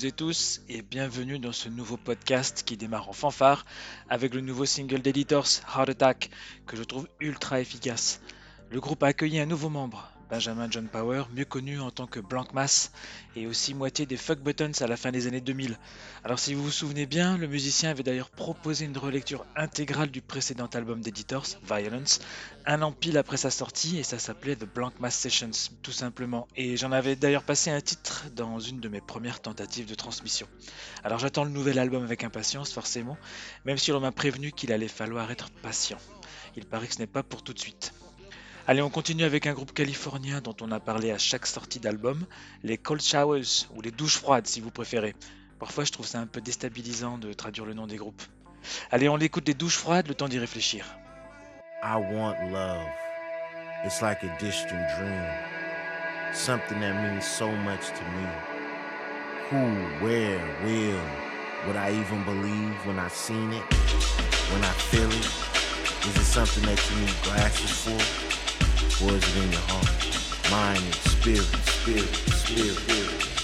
toutes et tous et bienvenue dans ce nouveau podcast qui démarre en fanfare avec le nouveau single d'Editors, Heart Attack, que je trouve ultra efficace. Le groupe a accueilli un nouveau membre, Benjamin John Power, mieux connu en tant que Blank Mass et aussi moitié des Fuck Buttons à la fin des années 2000. Alors si vous vous souvenez bien, le musicien avait d'ailleurs proposé une relecture intégrale du précédent album d'Editors, Violence, un an pile après sa sortie et ça s'appelait The Blank Mass Sessions tout simplement. Et j'en avais d'ailleurs passé un titre dans une de mes premières tentatives de transmission. Alors j'attends le nouvel album avec impatience forcément, même si on m'a prévenu qu'il allait falloir être patient. Il paraît que ce n'est pas pour tout de suite. Allez, on continue avec un groupe californien dont on a parlé à chaque sortie d'album, les Cold Showers, ou les douches froides si vous préférez. Parfois je trouve ça un peu déstabilisant de traduire le nom des groupes. Allez, on l'écoute des douches froides, le temps d'y réfléchir. I want love. It's like a distant dream, something that means so much to me. Who, where, will, would I even believe when I seen it? When I feel it? Is it something that you need glasses for? Or is it in your heart? Mind and spirit, spirit, spirit, spirit. spirit.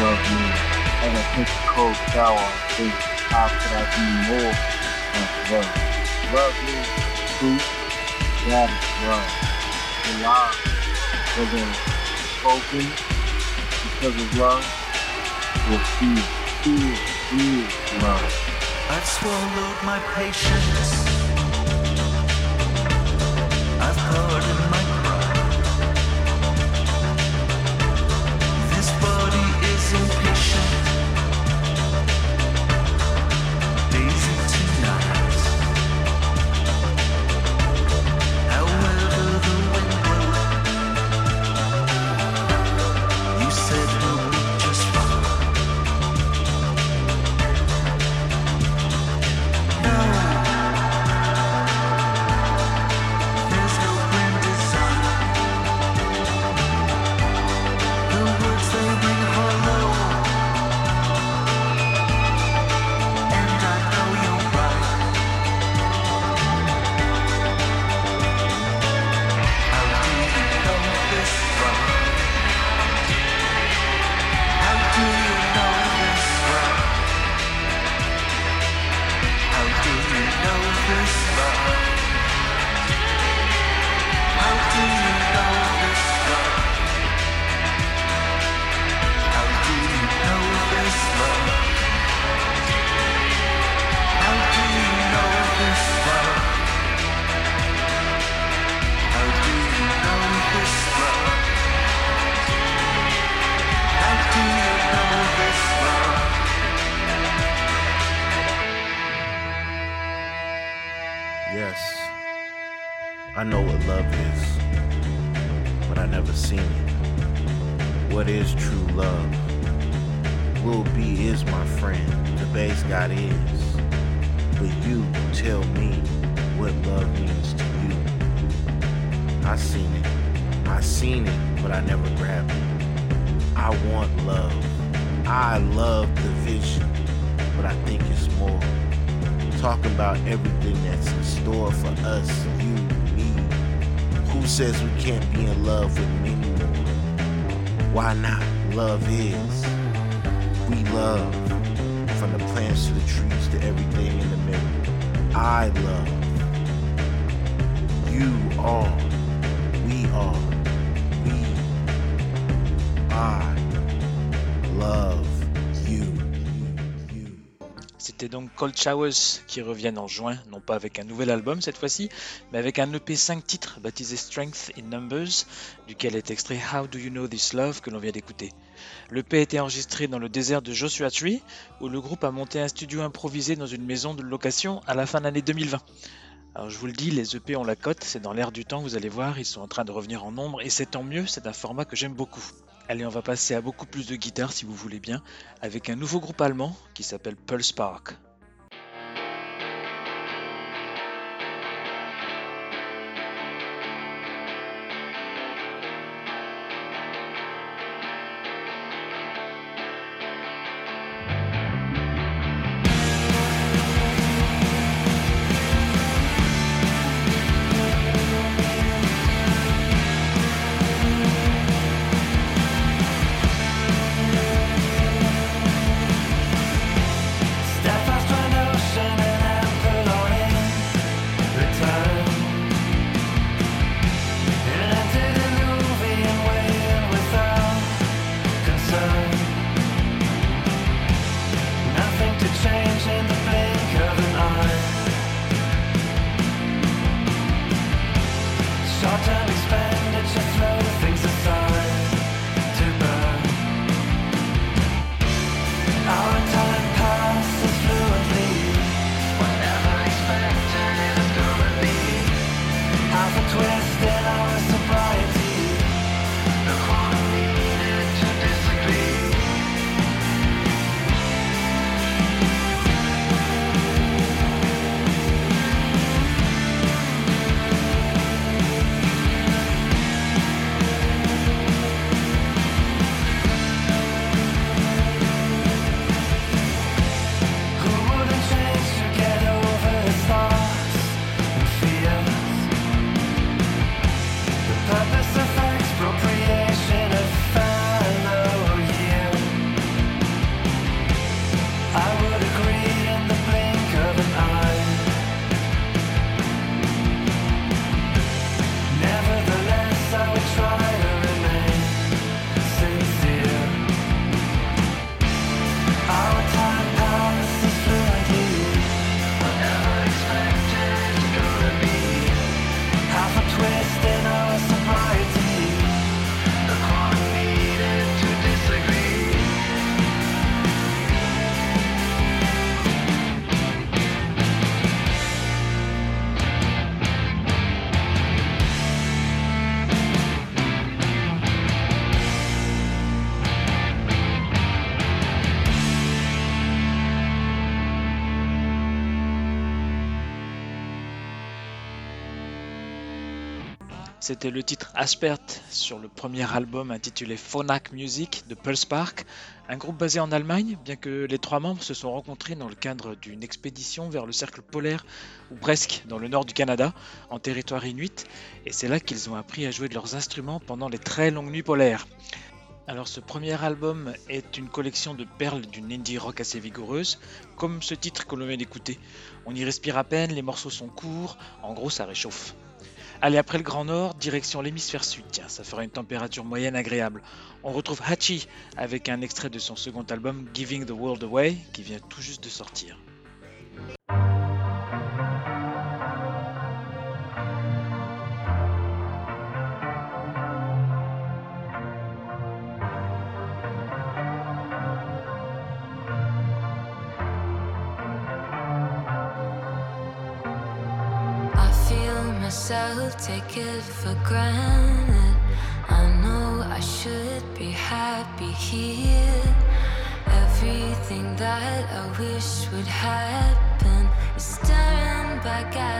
Love mean? Like a take a cold shower on face. How could I be more than love? Love means truth. That is love. The lie, whether spoken because of love will feel, feel, feel love. I've swallowed my patience. I've pardoned what love means to you. I seen it, I seen it, but I never grabbed it. I want love. I love the vision, but I think it's more talking about everything that's in store for us, you, me. Who says we can't be in love with more? Why not? Love is. We love. From the plants to the trees to everything in the middle. I love. You are. We are. We. I love you. C'était donc Cold Showers qui reviennent en juin, non pas avec un nouvel album cette fois-ci, mais avec un EP 5 titres baptisé Strength in Numbers, duquel est extrait How Do You Know This Love que l'on vient d'écouter. L'EP a été enregistré dans le désert de Joshua Tree, où le groupe a monté un studio improvisé dans une maison de location à la fin de l'année 2020. Alors je vous le dis, les EP ont la cote, c'est dans l'air du temps, vous allez voir, ils sont en train de revenir en nombre, et c'est tant mieux, c'est un format que j'aime beaucoup. Allez, on va passer à beaucoup plus de guitare si vous voulez bien, avec un nouveau groupe allemand qui s'appelle Pulse Park. C'était le titre Aspert sur le premier album intitulé Phonak Music de Pulse Park, un groupe basé en Allemagne, bien que les trois membres se sont rencontrés dans le cadre d'une expédition vers le cercle polaire, ou presque, dans le nord du Canada, en territoire inuit, et c'est là qu'ils ont appris à jouer de leurs instruments pendant les très longues nuits polaires. Alors ce premier album est une collection de perles d'une indie rock assez vigoureuse, comme ce titre que l'on vient d'écouter. On y respire à peine, les morceaux sont courts, en gros ça réchauffe. Allez, après le Grand Nord, direction l'hémisphère sud. Tiens, ça fera une température moyenne agréable. On retrouve Hachi avec un extrait de son second album Giving the World Away qui vient tout juste de sortir. It for granted. I know I should be happy here. Everything that I wish would happen is staring back at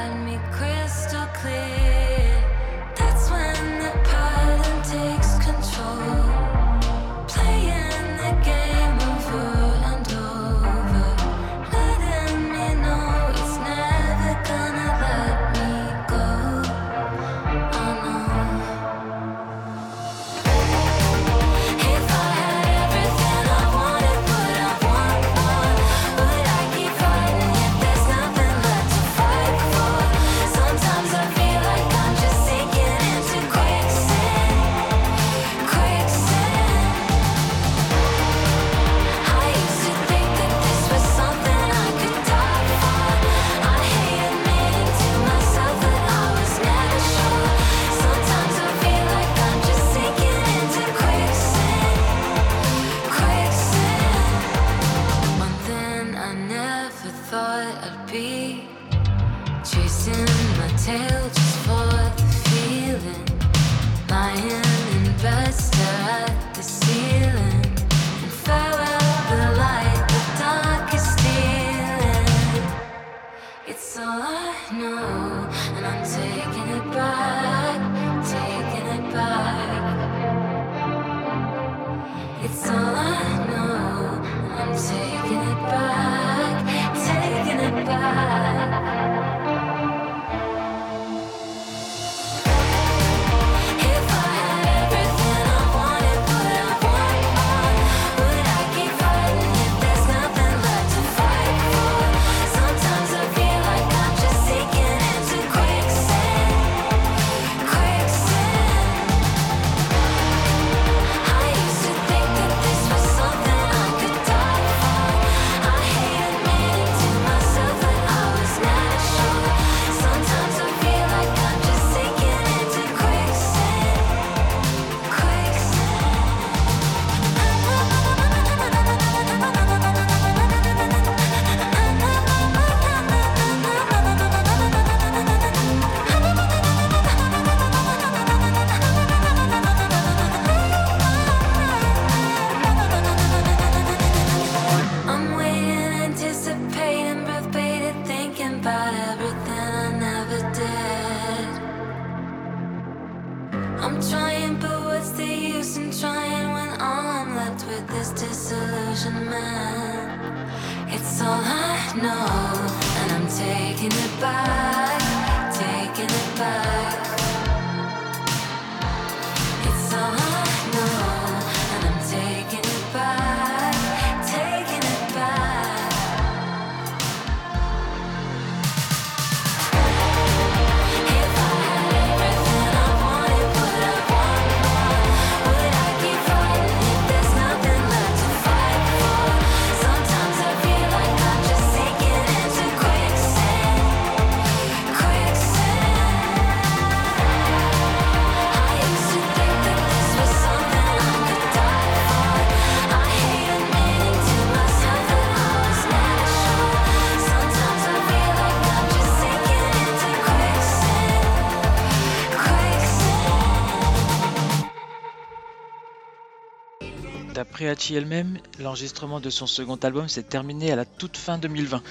elle-même, l'enregistrement de son second album s'est terminé à la toute fin 2020.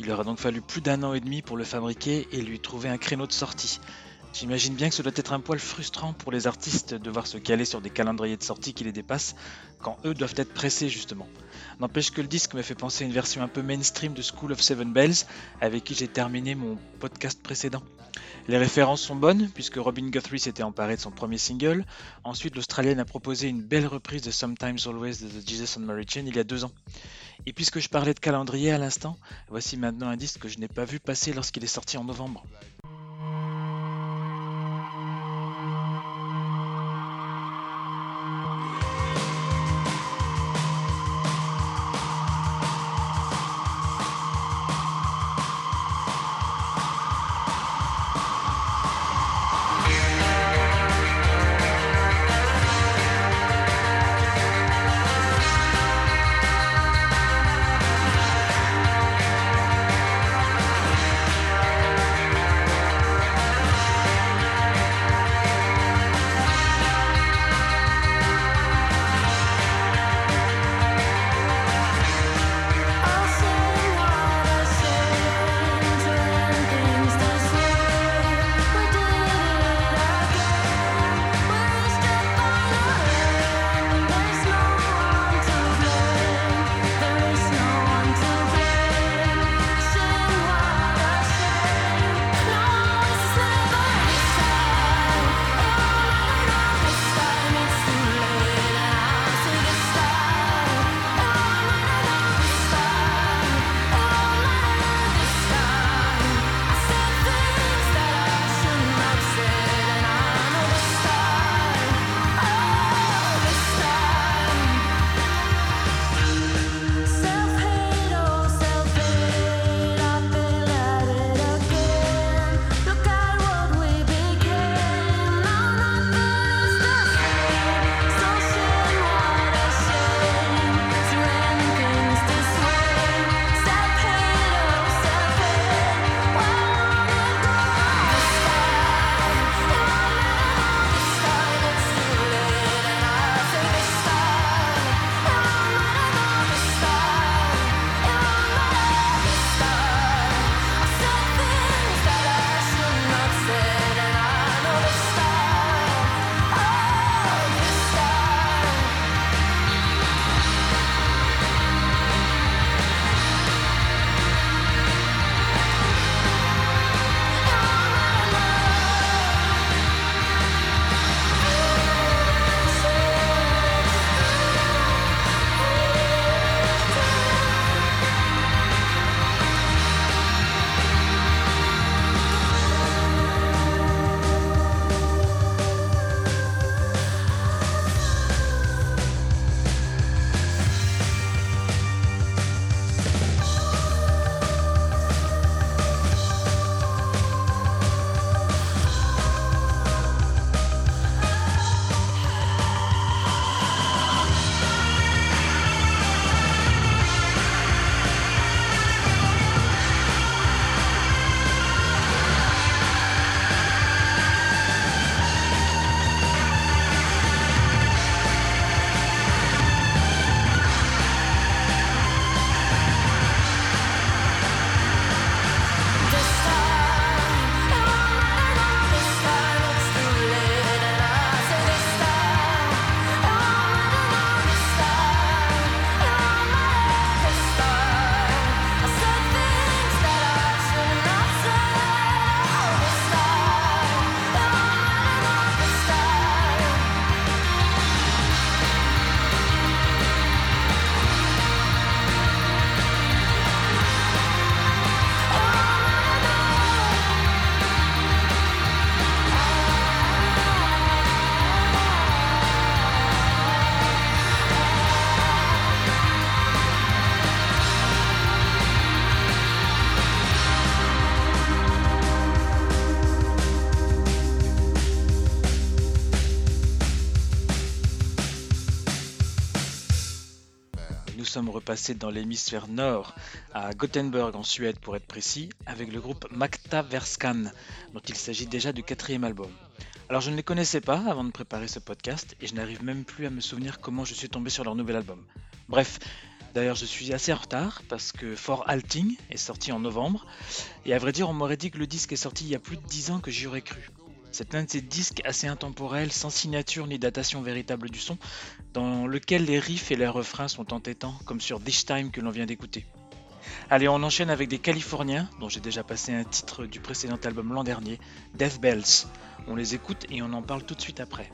Il aura donc fallu plus d'un an et demi pour le fabriquer et lui trouver un créneau de sortie. J'imagine bien que ce doit être un poil frustrant pour les artistes de devoir se caler sur des calendriers de sortie qui les dépassent, quand eux doivent être pressés justement. N'empêche que le disque me fait penser à une version un peu mainstream de School of Seven Bells, avec qui j'ai terminé mon podcast précédent. Les références sont bonnes, puisque Robin Guthrie s'était emparé de son premier single. Ensuite, l'Australienne a proposé une belle reprise de Sometimes Always de The Jesus and Mary Chain il y a deux ans. Et puisque je parlais de calendrier à l'instant, voici maintenant un disque que je n'ai pas vu passer lorsqu'il est sorti en novembre. Sommes repassés dans l'hémisphère nord, à Gothenburg en Suède pour être précis, avec le groupe Makta Verskan, dont il s'agit déjà du quatrième album. Alors je ne les connaissais pas avant de préparer ce podcast et je n'arrive même plus à me souvenir comment je suis tombé sur leur nouvel album. Bref, d'ailleurs je suis assez en retard parce que For Alting est sorti en novembre et à vrai dire on m'aurait dit que le disque est sorti il y a plus de 10 ans que j'y aurais cru. C'est un de ces disques assez intemporels, sans signature ni datation véritable du son, dans lequel les riffs et les refrains sont entêtants, comme sur This Time que l'on vient d'écouter. Allez, on enchaîne avec des Californiens, dont j'ai déjà passé un titre du précédent album l'an dernier, Death Bells. On les écoute et on en parle tout de suite après.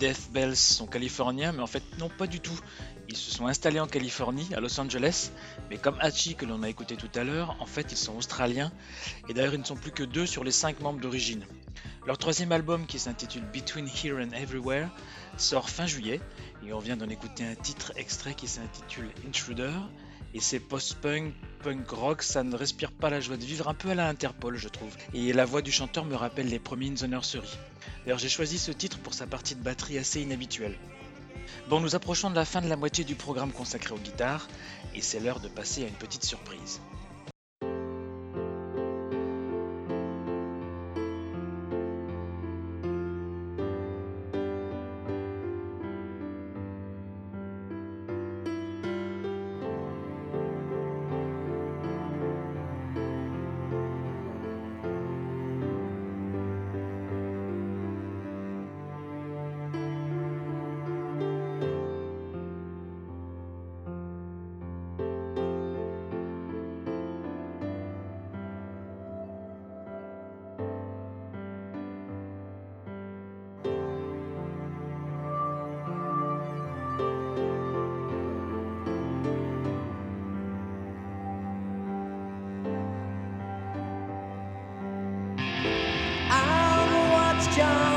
Death Bells sont californiens, mais en fait non pas du tout. Ils se sont installés en Californie, à Los Angeles, mais comme Hachi que l'on a écouté tout à l'heure, en fait ils sont australiens, et d'ailleurs ils ne sont plus que deux sur les cinq membres d'origine. Leur troisième album qui s'intitule Between Here and Everywhere sort fin juillet, et on vient d'en écouter un titre extrait qui s'intitule Intruder, et c'est post-punk punk rock, ça ne respire pas la joie de vivre, un peu à la Interpol, je trouve. Et la voix du chanteur me rappelle les premiers In the Nursery. D'ailleurs, j'ai choisi ce titre pour sa partie de batterie assez inhabituelle. Bon, nous approchons de la fin de la moitié du programme consacré aux guitares, et c'est l'heure de passer à une petite surprise. shine.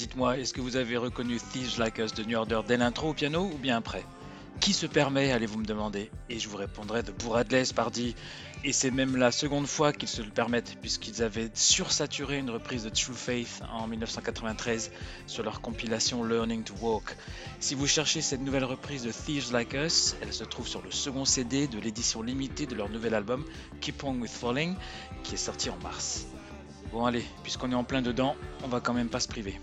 Dites-moi, est-ce que vous avez reconnu Thieves Like Us de New Order dès l'intro au piano ou bien après? Qui se permet, allez-vous me demander? Et je vous répondrai de Bourradles, pardi. Et c'est même la seconde fois qu'ils se le permettent, puisqu'ils avaient sursaturé une reprise de True Faith en 1993 sur leur compilation Learning to Walk. Si vous cherchez cette nouvelle reprise de Thieves Like Us, elle se trouve sur le second CD de l'édition limitée de leur nouvel album Keep On With Falling, qui est sorti en mars. Bon allez, puisqu'on est en plein dedans, on va quand même pas se priver.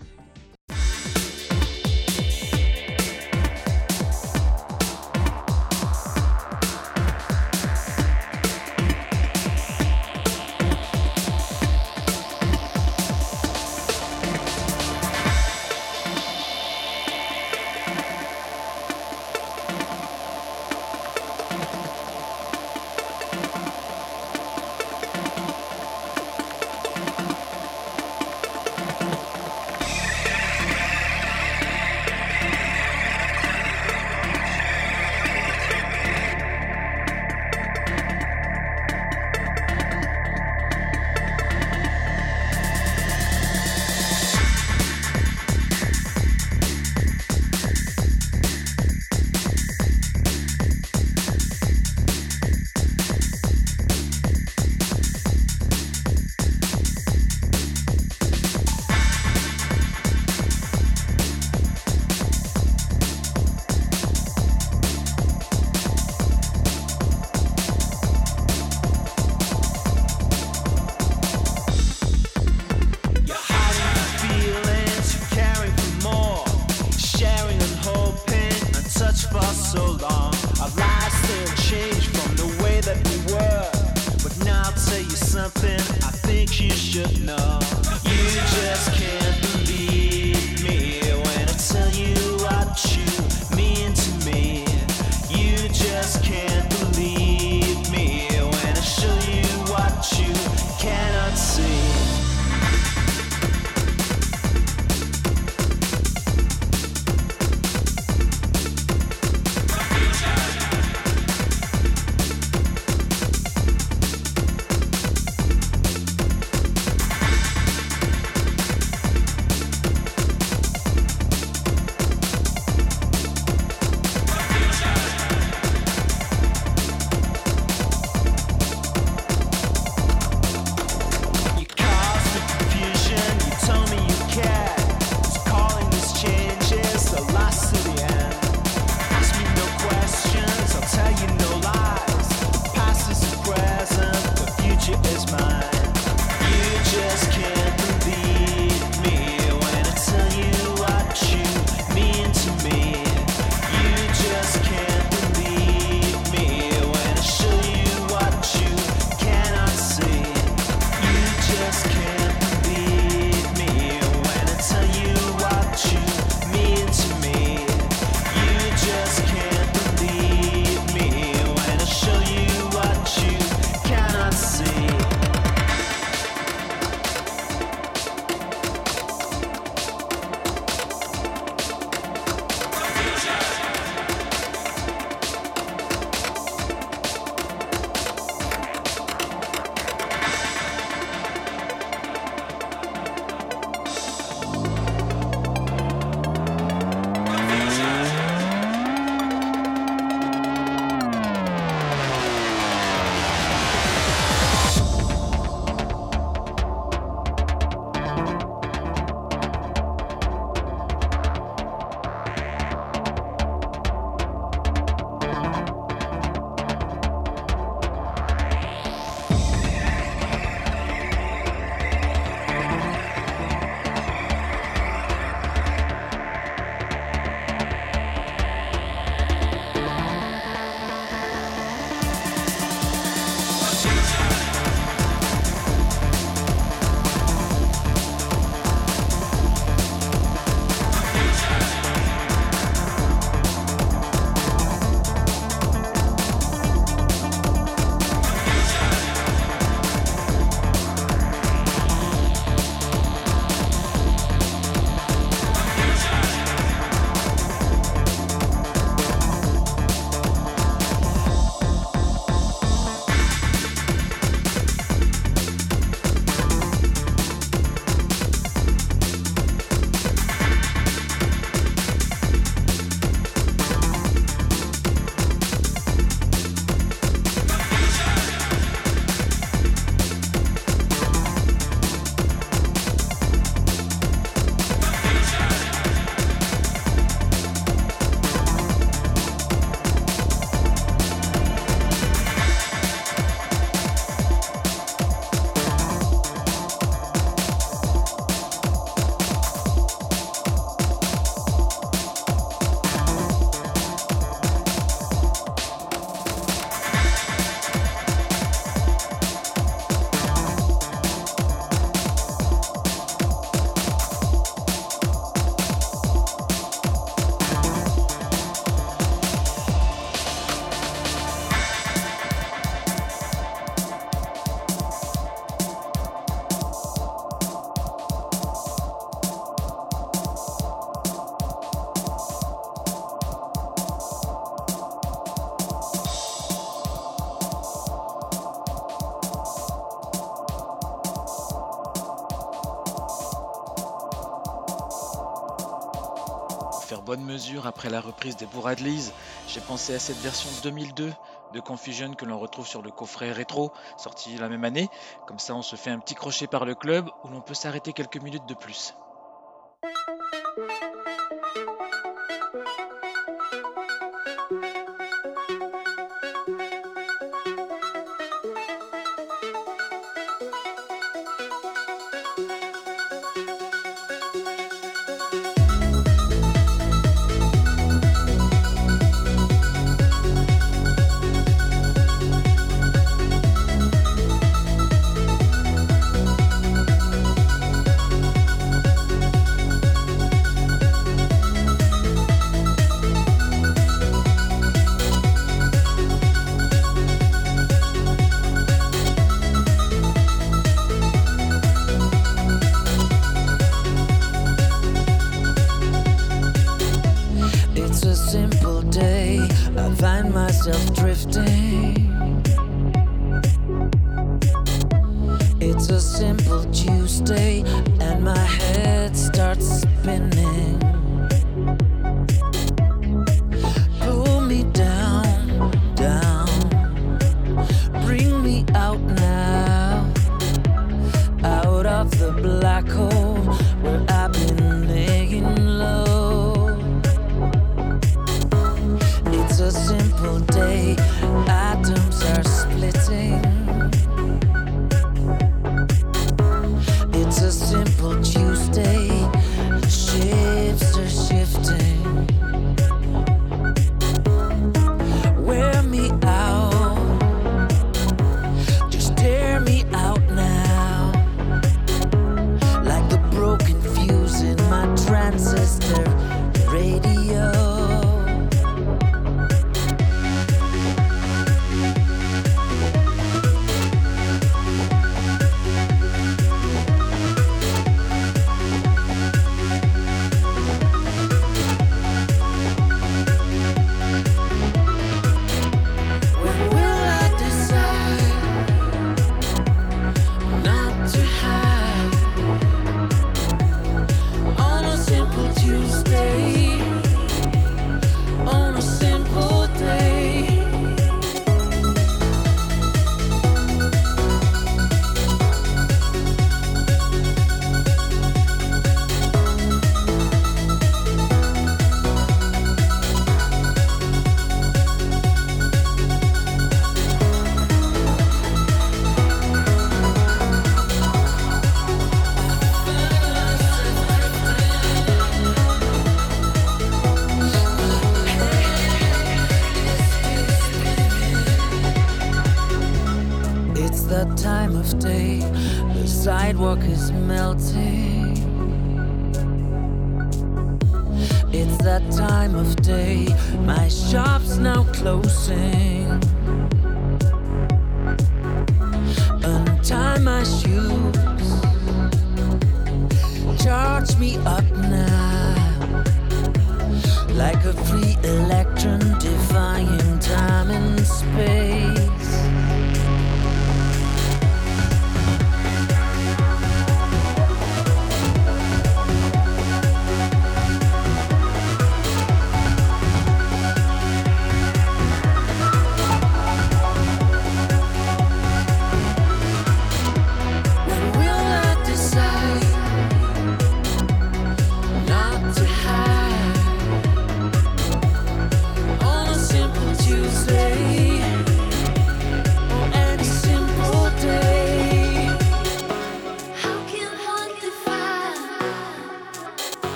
après la reprise des Bouradleys, j'ai pensé à cette version 2002 de Confusion que l'on retrouve sur le coffret rétro, sorti la même année. Comme ça, on se fait un petit crochet par le club où l'on peut s'arrêter quelques minutes de plus.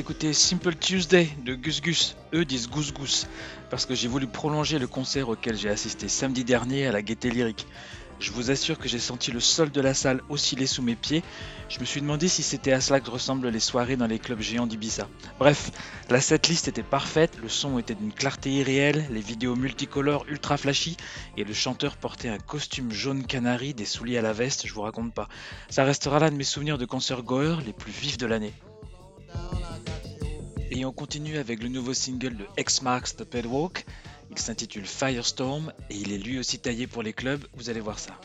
D'écouter Simple Tuesday de Gus Gus. Eux disent Goose Goose parce que j'ai voulu prolonger le concert auquel j'ai assisté samedi dernier à la Gaieté Lyrique. Je vous assure que j'ai senti le sol de la salle osciller sous mes pieds. Je me suis demandé si c'était à cela que ressemblent les soirées dans les clubs géants d'Ibiza. Bref, la setlist était parfaite, le son était d'une clarté irréelle, les vidéos multicolores ultra flashy et le chanteur portait un costume jaune canari, des souliers à la veste, je vous raconte pas. Ça restera là de mes souvenirs de concert goer les plus vifs de l'année. Et on continue avec le nouveau single de X Marks the Pedwalk. Il s'intitule Firestorm et il est lui aussi taillé pour les clubs, vous allez voir ça.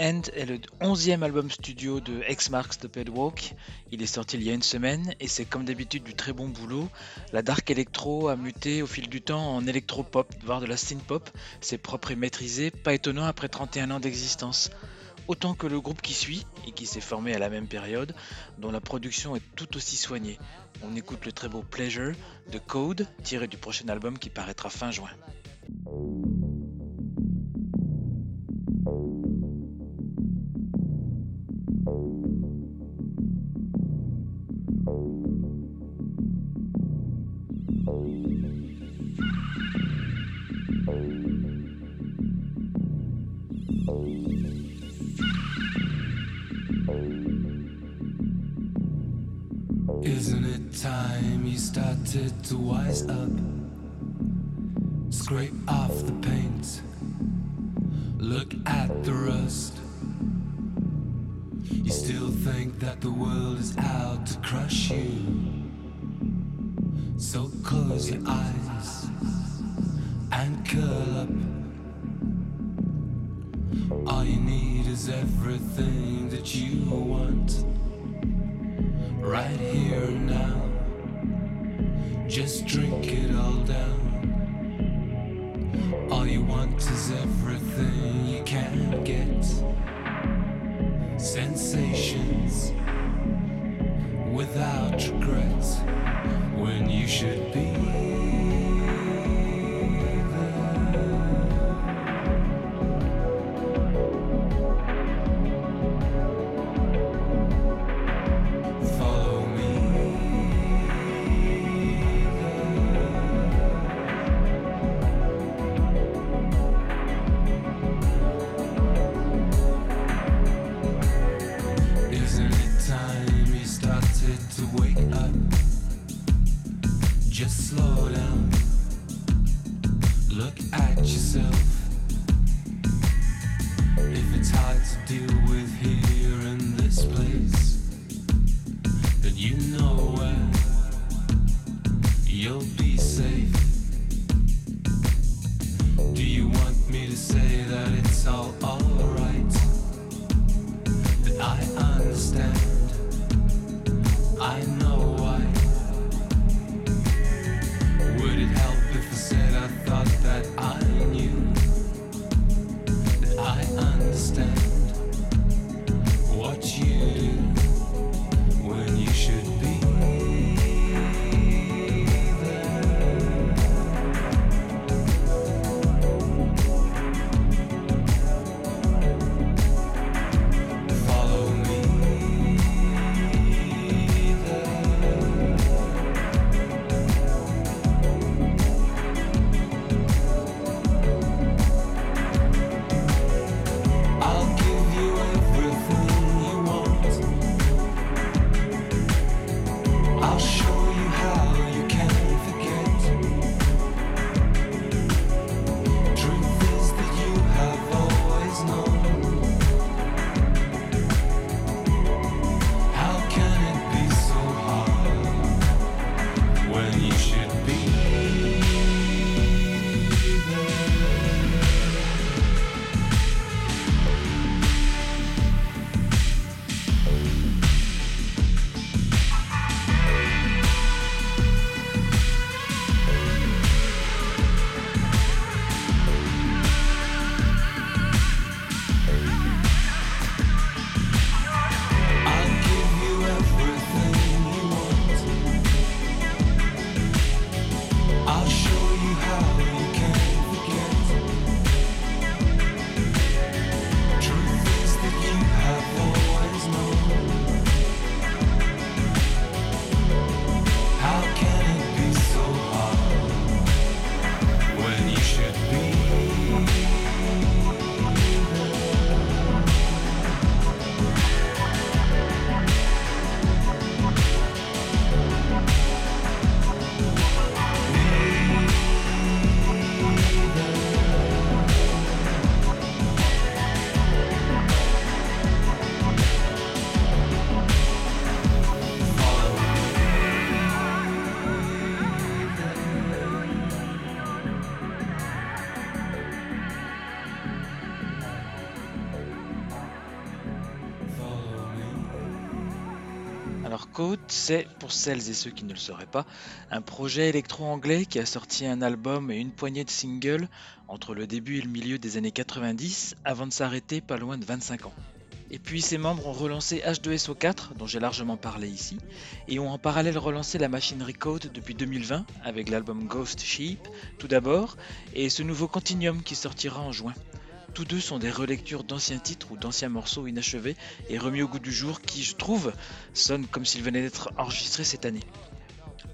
End est le 11e album studio de X Marks the Pedwalk. Il est sorti il y a une semaine et c'est comme d'habitude du très bon boulot. La dark electro a muté au fil du temps en électro-pop, voire de la synth-pop. C'est propre et maîtrisé, pas étonnant après 31 ans d'existence. Autant que le groupe qui suit, et qui s'est formé à la même période, dont la production est tout aussi soignée. On écoute le très beau Pleasure de Code, tiré du prochain album qui paraîtra fin juin. Isn't it time you started to wise up? Scrape off the paint, look at the rust. You still think that the world is out to crush you. So close your eyes and curl up. All you need is everything that you want right here now. Just drink it all down. All you want is everything you can get. Sensations without regrets when you should be. to wake up. Just slow. Code, c'est, pour celles et ceux qui ne le sauraient pas, un projet électro-anglais qui a sorti un album et une poignée de singles entre le début et le milieu des années 90 avant de s'arrêter pas loin de 25 ans. Et puis ses membres ont relancé H2SO4, dont j'ai largement parlé ici, et ont en parallèle relancé la machine Recode depuis 2020 avec l'album Ghost Sheep tout d'abord, et ce nouveau Continuum qui sortira en juin. Tous deux sont des relectures d'anciens titres ou d'anciens morceaux inachevés et remis au goût du jour qui, je trouve, sonnent comme s'ils venaient d'être enregistrés cette année.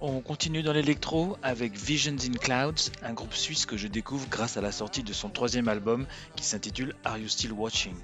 On continue dans l'électro avec Visions in Clouds, un groupe suisse que je découvre grâce à la sortie de son troisième album qui s'intitule Are You Still Watching?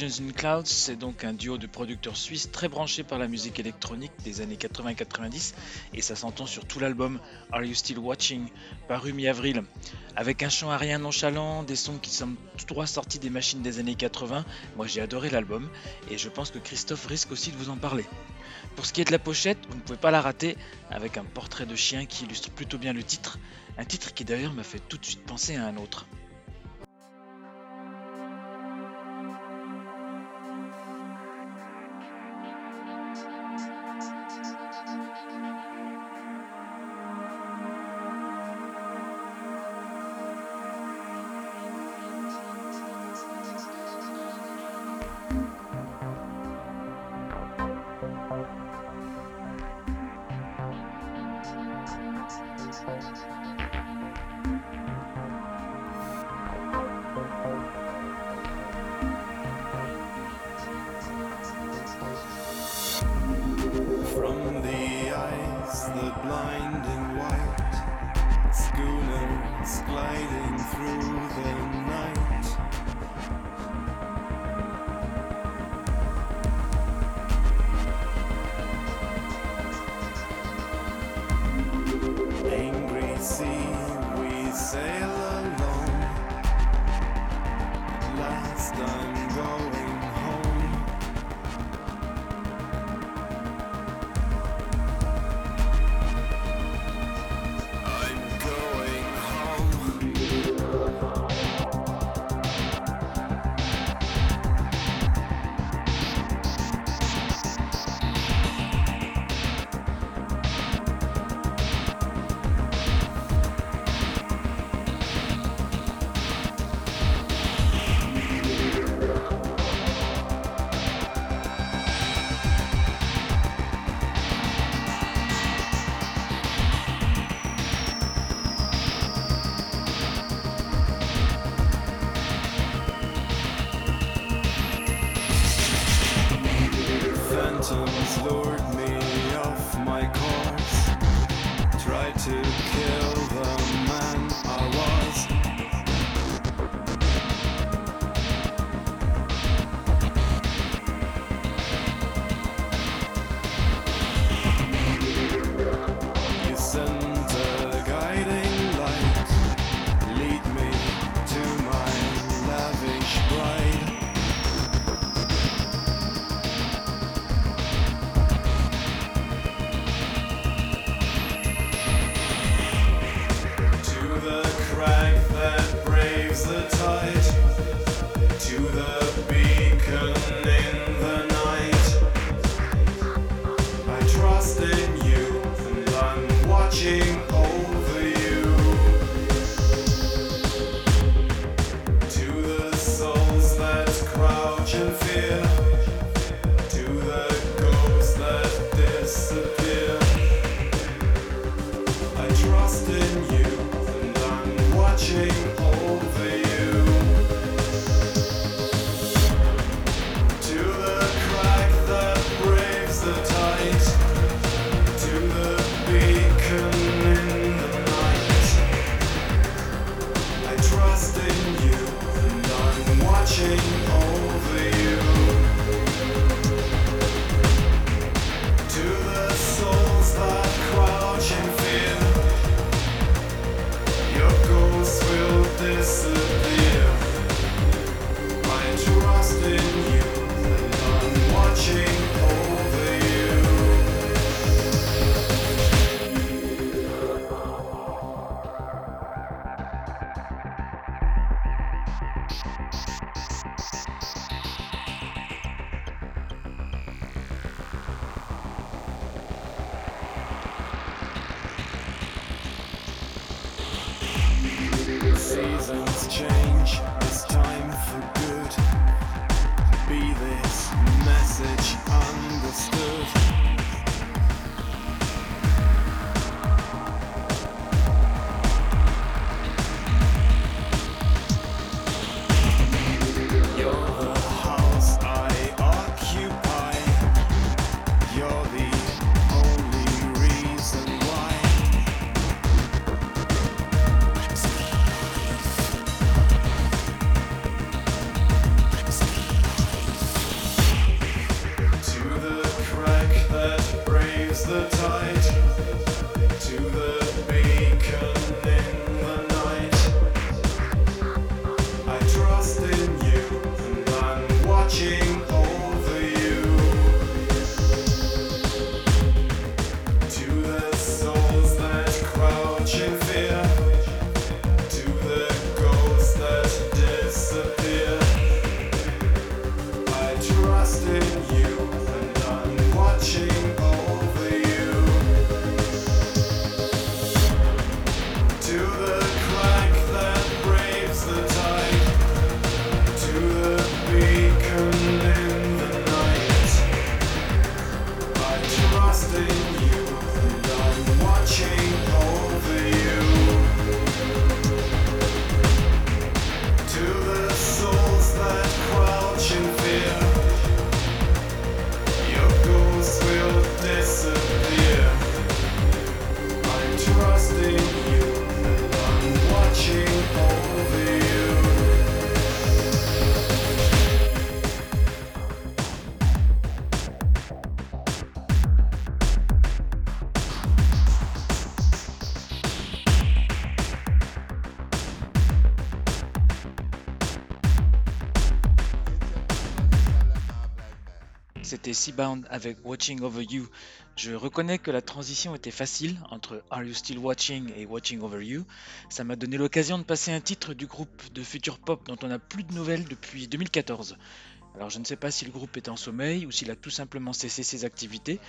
Visions in Clouds, c'est donc un duo de producteurs suisses très branchés par la musique électronique des années 80-90 et ça s'entend sur tout l'album Are You Still Watching, paru mi-avril. Avec un chant aérien nonchalant, des sons qui sont tout droit sortis des machines des années 80, moi j'ai adoré l'album et je pense que Christophe risque aussi de vous en parler. Pour ce qui est de la pochette, vous ne pouvez pas la rater avec un portrait de chien qui illustre plutôt bien le titre, un titre qui d'ailleurs m'a fait tout de suite penser à un autre. C'était Seabound avec Watching Over You. Je reconnais que la transition était facile entre Are You Still Watching et Watching Over You. Ça m'a donné l'occasion de passer un titre du groupe de future pop dont on n'a plus de nouvelles depuis 2014. Alors je ne sais pas si le groupe est en sommeil ou s'il a tout simplement cessé ses activités,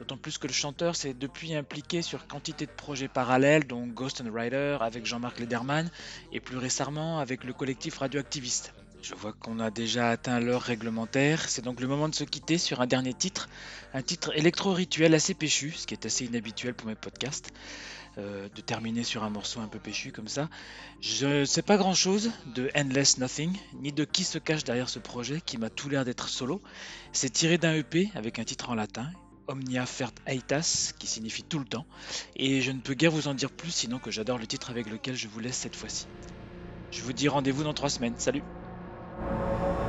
d'autant plus que le chanteur s'est depuis impliqué sur quantité de projets parallèles dont Ghost and Rider avec Jean-Marc Lederman et plus récemment avec le collectif radioactiviste. Je vois qu'on a déjà atteint l'heure réglementaire, c'est donc le moment de se quitter sur un dernier titre, un titre électro-rituel assez péchu, ce qui est assez inhabituel pour mes podcasts, euh, de terminer sur un morceau un peu péchu comme ça. Je ne sais pas grand-chose de Endless Nothing, ni de qui se cache derrière ce projet qui m'a tout l'air d'être solo. C'est tiré d'un EP avec un titre en latin, Omnia Fert Aitas, qui signifie tout le temps, et je ne peux guère vous en dire plus sinon que j'adore le titre avec lequel je vous laisse cette fois-ci. Je vous dis rendez-vous dans trois semaines, salut Thank you.